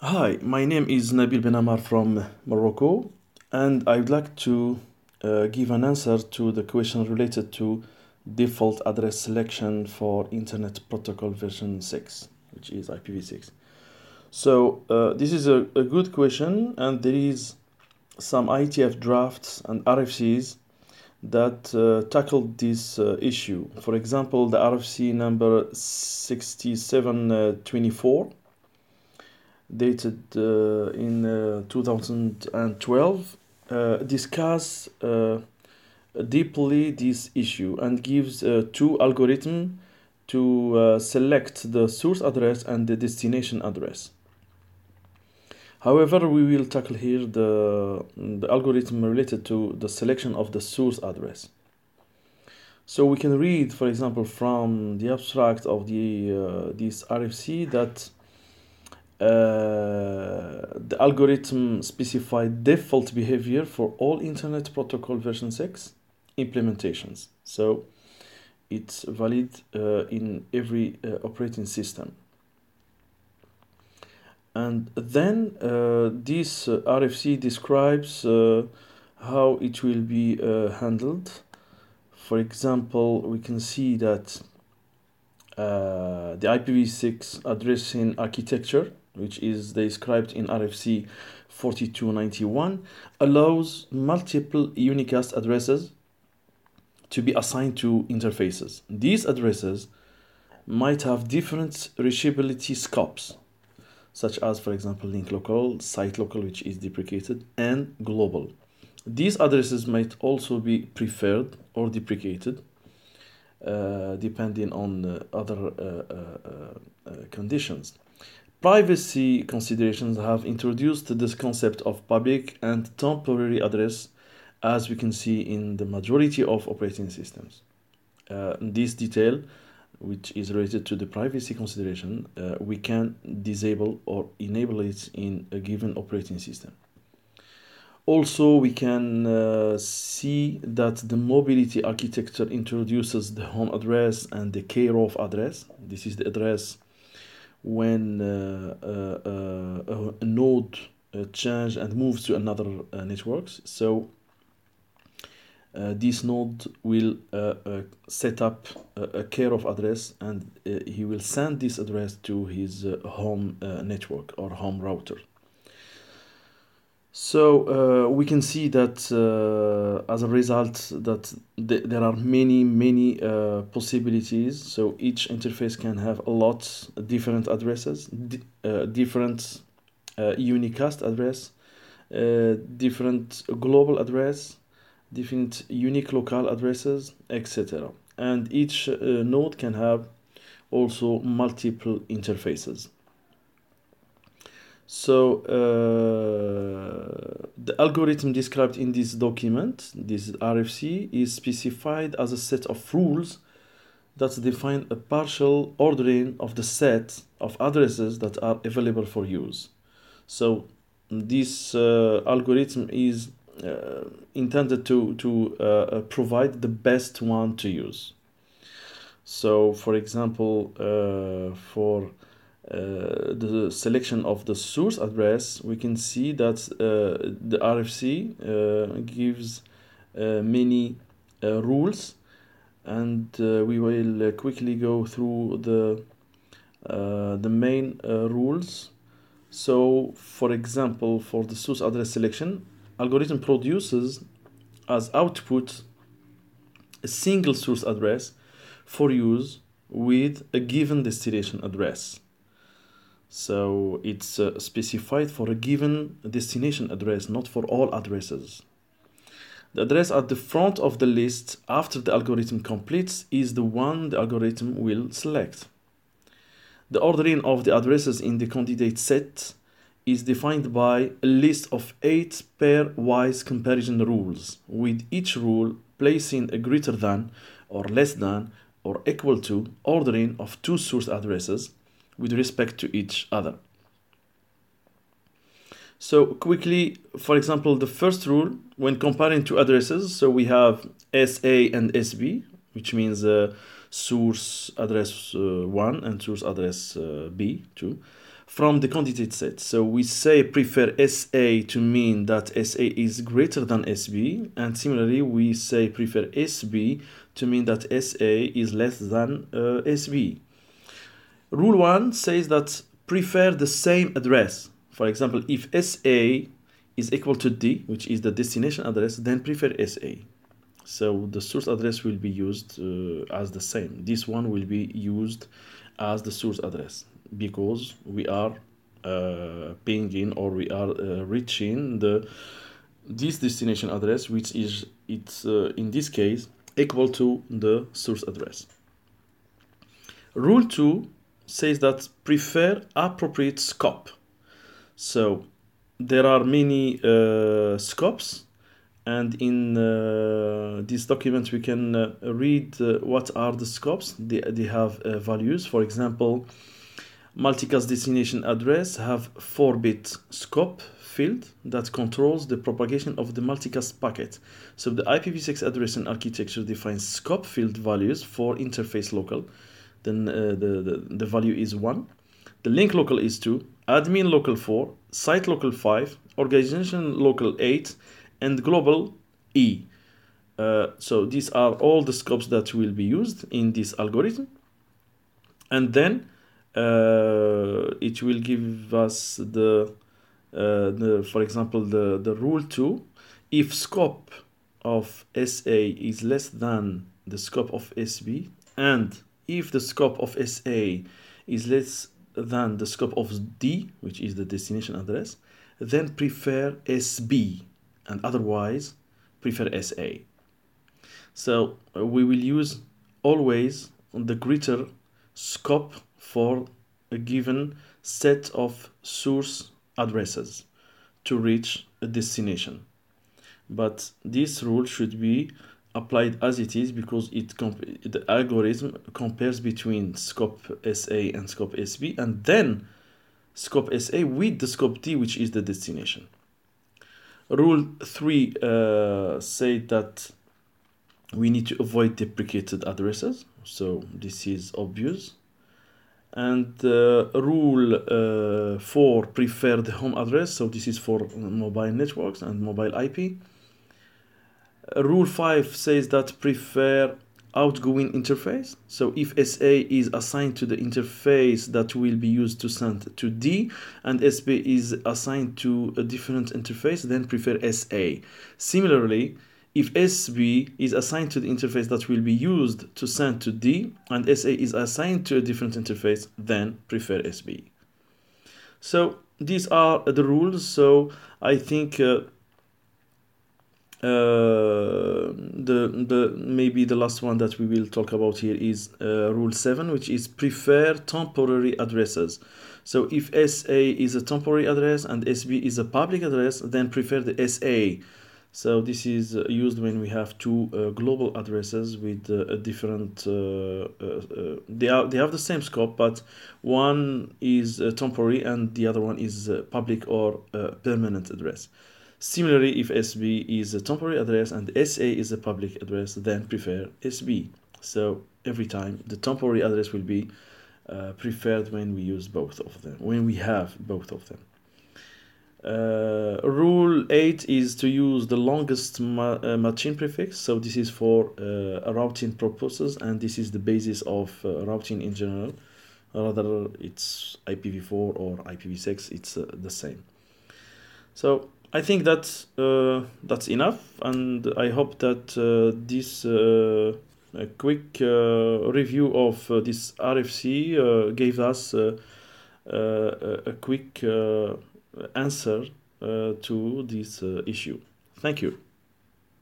Hi, my name is Nabil Benamar from Morocco, and I would like to uh, give an answer to the question related to default address selection for Internet Protocol version 6, which is IPv6. So, uh, this is a, a good question, and there is some IETF drafts and RFCs that uh, tackled this uh, issue. For example, the RFC number 6724 dated uh, in uh, 2012 uh, discuss deeply this issue and gives two algorithms to select the source address and the destination address. However, we will tackle here the, the algorithm related to the selection of the source address. So we can read, for example, from the abstract of the uh, this RFC that uh, the algorithm specified default behavior for all Internet Protocol version 6 implementations. So it's valid uh, in every uh, operating system. And then uh, this uh, RFC describes how it will be handled. For example, we can see that the IPv6 addressing architecture which is described in RFC 4291, allows multiple unicast addresses to be assigned to interfaces. These addresses might have different reachability scopes, such as, for example, link local, site local, which is deprecated, and global. These addresses might also be preferred or deprecated, uh, depending on uh, other uh, uh, uh conditions. Privacy considerations have introduced this concept of public and temporary address as we can see in the majority of operating systems. Uh, this detail, which is related to the privacy consideration, uh, we can disable or enable it in a given operating system. Also, we can uh, see that the mobility architecture introduces the home address and the care of address. This is the address when uh, uh, uh, a node uh, change and moves to another uh, networks. So uh, this node will set up a, a care of address and he will send this address to his home network or home router. So uh, we can see that uh, as a result that th there are many many uh, possibilities. So each interface can have a lot different addresses, uh, different uh, unicast address, uh, different global address, different unique local addresses, etc. And each node can have also multiple interfaces. So uh, the algorithm described in this document, this RFC, is specified as a set of rules that define a partial ordering of the set of addresses that are available for use. So this uh, algorithm is uh, intended to, to uh, uh provide the best one to use. So for example, uh, for uh, the selection of the source address, we can see that uh, the RFC uh, gives many rules and we will quickly go through the the main rules. So for example for the source address selection algorithm produces as output a single source address for use with a given destination address so it's uh, specified for a given destination address, not for all addresses. The address at the front of the list after the algorithm completes is the one the algorithm will select. The ordering of the addresses in the candidate set is defined by a list of eight pairwise comparison rules, with each rule placing a greater than or less than or equal to ordering of two source addresses with respect to each other. So quickly, for example, the first rule when comparing two addresses, so we have SA and SB, which means uh, source address uh, 1 and source address uh, B 2. from the candidate set. So we say prefer SA to mean that SA is greater than SB, and similarly we say prefer SB to mean that SA is less than uh, SB. Rule 1 says that prefer the same address. For example, if SA is equal to D, which is the destination address, then prefer SA. So the source address will be used uh, as the same. This one will be used as the source address because we are uh, pinging or we are uh, reaching the this destination address which is it's uh, in this case equal to the source address. Rule 2 says that prefer appropriate scope. So there are many uh, scopes and in uh, this document we can uh, read uh, what are the scopes. They, they have uh, values. For example multicast destination address have 4-bit scope field that controls the propagation of the multicast packet. So the IPv6 addressing architecture defines scope field values for interface local then uh, the, the, the value is 1 the link local is 2 admin local 4 site local 5 organization local 8 and global E. Uh, so these are all the scopes that will be used in this algorithm. And then uh, it will give us the, uh, the, for example, the, the rule 2. If scope of SA is less than the scope of SB, and if the scope of SA is less than the scope of D, which is the destination address, then prefer SB and otherwise prefer SA. So uh, we will use always the greater scope for a given set of source addresses to reach a destination. But this rule should be applied as it is because it the algorithm compares between scope SA and scope SB and then scope SA with the scope D which is the destination. Rule 3 uh, say that we need to avoid deprecated addresses. So this is obvious. And uh, rule uh, 4 prefer the home address. So this is for mobile networks and mobile IP. Rule 5 says that prefer outgoing interface. So if SA is assigned to the interface that will be used to send to D and SB is assigned to a different interface, then prefer SA. Similarly, if SB is assigned to the interface that will be used to send to D and SA is assigned to a different interface, then prefer SB. So these are the rules. So I think uh, uh, the the maybe the last one that we will talk about here is uh, rule 7 which is prefer temporary addresses. So if SA is a temporary address and SB is a public address then prefer the SA so this is uh, used when we have two uh, global addresses with uh, a different uh, they are they have the same scope but one is temporary and the other one is public or permanent address Similarly, if SB is a temporary address and SA is a public address, then prefer SB. So every time the temporary address will be uh, preferred when we use both of them, when we have both of them. Uh, rule 8 is to use the longest ma uh, matching prefix. So this is for uh, routing purposes and this is the basis of uh, routing in general. Rather it's IPv4 or IPv6, it's uh, the same. So I think that uh, that's enough, and I hope that uh, this uh, quick uh, review of uh, this RFC uh, gave us a quick answer to this issue. Thank you.